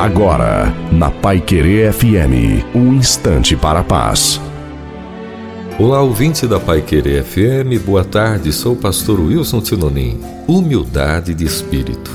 Agora, na Pai Querer FM, um instante para a paz. Olá, ouvinte da Pai Querer FM, boa tarde, sou o pastor Wilson Tinonim. Humildade de espírito.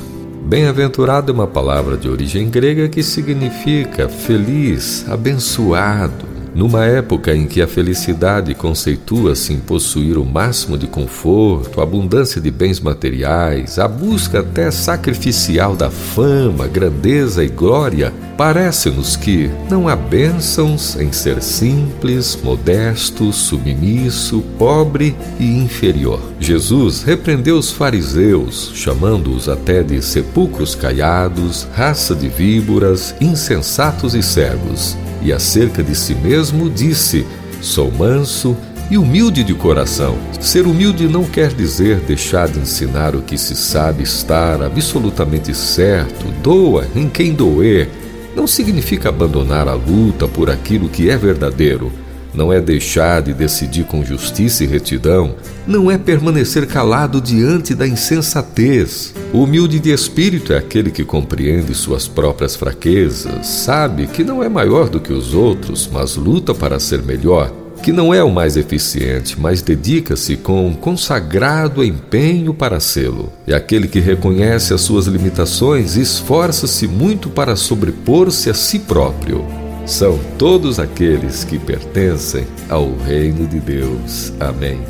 Bem-aventurado é uma palavra de origem grega que significa feliz, abençoado, numa época em que a felicidade conceitua-se em possuir o máximo de conforto, abundância de bens materiais, a busca até sacrificial da fama, grandeza e glória, parece-nos que não há bênçãos em ser simples, modesto, submisso, pobre e inferior. Jesus repreendeu os fariseus, chamando-os até de sepulcros caiados, raça de víboras, insensatos e cegos e acerca de si mesmo disse: Sou manso e humilde de coração. Ser humilde não quer dizer deixar de ensinar o que se sabe estar absolutamente certo, doa em quem doer. Não significa abandonar a luta por aquilo que é verdadeiro não é deixar de decidir com justiça e retidão, não é permanecer calado diante da insensatez. O humilde de espírito é aquele que compreende suas próprias fraquezas, sabe que não é maior do que os outros, mas luta para ser melhor, que não é o mais eficiente, mas dedica-se com um consagrado empenho para sê-lo. É aquele que reconhece as suas limitações e esforça-se muito para sobrepor-se a si próprio são todos aqueles que pertencem ao reino de Deus. Amém.